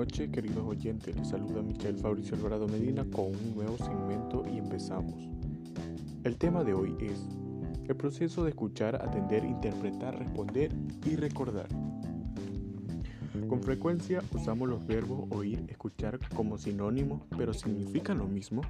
noches, queridos oyentes. Les saluda Michael Fabricio Alvarado Medina con un nuevo segmento y empezamos. El tema de hoy es el proceso de escuchar, atender, interpretar, responder y recordar. Con frecuencia usamos los verbos oír, escuchar como sinónimos, pero ¿significan lo mismo?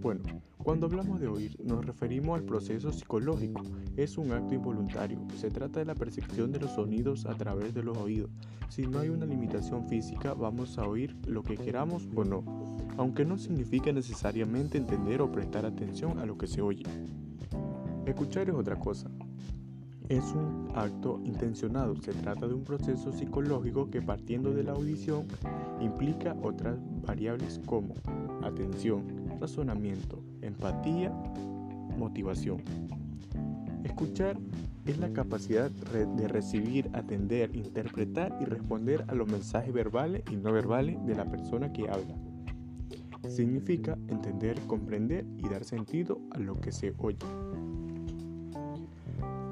Bueno, cuando hablamos de oír nos referimos al proceso psicológico. Es un acto involuntario. Se trata de la percepción de los sonidos a través de los oídos. Si no hay una limitación física, vamos a oír lo que queramos o no, aunque no significa necesariamente entender o prestar atención a lo que se oye. Escuchar es otra cosa. Es un acto intencionado. Se trata de un proceso psicológico que partiendo de la audición implica otras variables como atención, razonamiento, empatía, motivación. Escuchar es la capacidad de recibir, atender, interpretar y responder a los mensajes verbales y no verbales de la persona que habla. Significa entender, comprender y dar sentido a lo que se oye.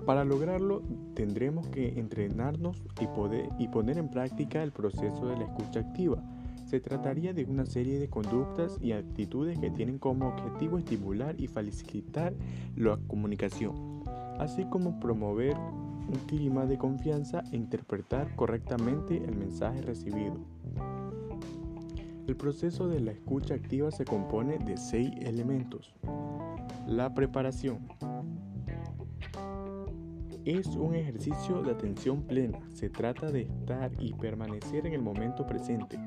Para lograrlo tendremos que entrenarnos y, poner en práctica el proceso de la escucha activa se trataría de una serie de conductas y actitudes que tienen como objetivo estimular y facilitar la comunicación, así como promover un clima de confianza e interpretar correctamente el mensaje recibido. El proceso de la escucha activa se compone de seis elementos. La preparación, es un ejercicio de atención plena. Se trata de estar y permanecer en el momento presente.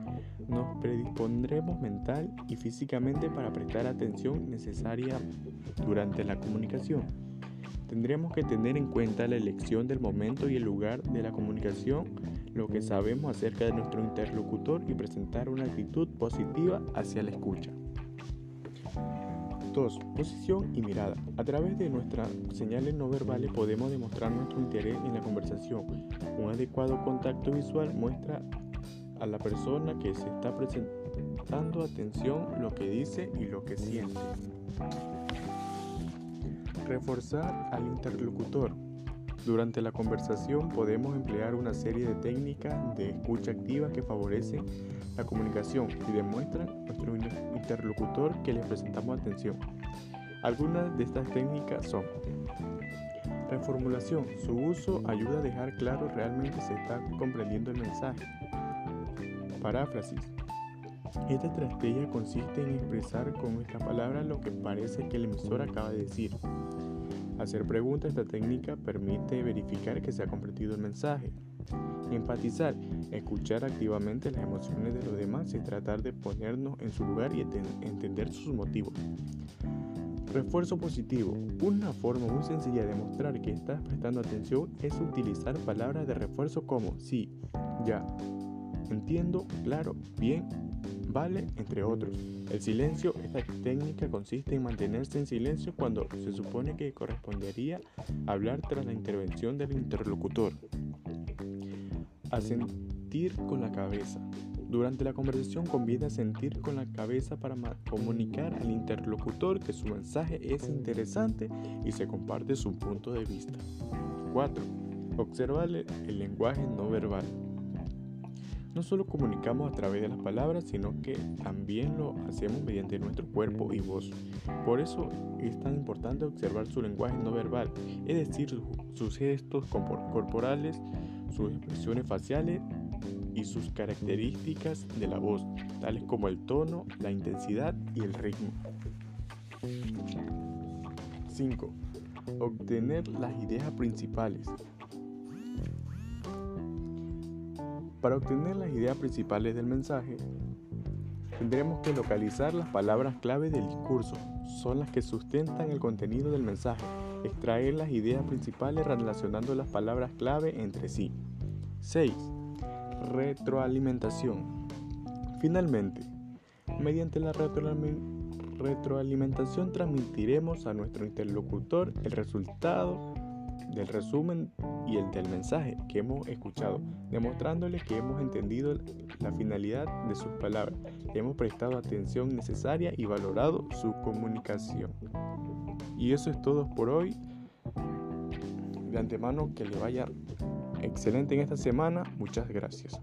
Nos predispondremos mental y físicamente para prestar atención necesaria durante la comunicación. Tendremos que tener en cuenta la elección del momento y el lugar de la comunicación, lo que sabemos acerca de nuestro interlocutor y presentar una actitud positiva hacia la escucha. 2. Posición y mirada. A través de nuestras señales no verbales podemos demostrar nuestro interés en la conversación. Un adecuado contacto visual muestra a la persona que se está presentando atención lo que dice y lo que siente. Reforzar al interlocutor. Durante la conversación podemos emplear una serie de técnicas de escucha activa que favorecen la comunicación y demuestran a nuestro interlocutor que le presentamos atención. Algunas de estas técnicas son reformulación. Su uso ayuda a dejar claro realmente se está comprendiendo el mensaje. Paráfrasis. Esta estrategia consiste en expresar con nuestras palabras lo que parece que el emisor acaba de decir. Hacer preguntas, esta técnica permite verificar que se ha comprendido el mensaje. Empatizar, escuchar activamente las emociones de los demás y tratar de ponernos en su lugar y entender sus motivos. Refuerzo positivo. Una forma muy sencilla de mostrar que estás prestando atención es utilizar palabras de refuerzo como sí, ya, entiendo, claro, bien, vale, entre otros. El silencio, esta técnica consiste en mantenerse en silencio cuando se supone que correspondería hablar tras la intervención del interlocutor. Asentir con la cabeza. Durante la conversación conviene sentir con la cabeza para comunicar al interlocutor que su mensaje es interesante y se comparte su punto de vista. 4. Observar el lenguaje no verbal. No solo comunicamos a través de las palabras, sino que también lo hacemos mediante nuestro cuerpo y voz. Por eso es tan importante observar su lenguaje no verbal, es decir, sus gestos corporales, sus expresiones faciales y sus características de la voz, tales como el tono, la intensidad y el ritmo. 5. Obtener las ideas principales. Para obtener las ideas principales del mensaje, tendremos que localizar las palabras clave del discurso, son las que sustentan el contenido del mensaje, extraer las ideas principales relacionando las palabras clave entre sí. 6. Retroalimentación. Finalmente, mediante la retroalimentación transmitiremos a nuestro interlocutor el resultado del resumen y el del mensaje que hemos escuchado, demostrándole que hemos entendido la finalidad de sus palabras, hemos prestado atención necesaria y valorado su comunicación. Y eso es todo por hoy. De antemano que le vaya excelente en esta semana. Muchas gracias.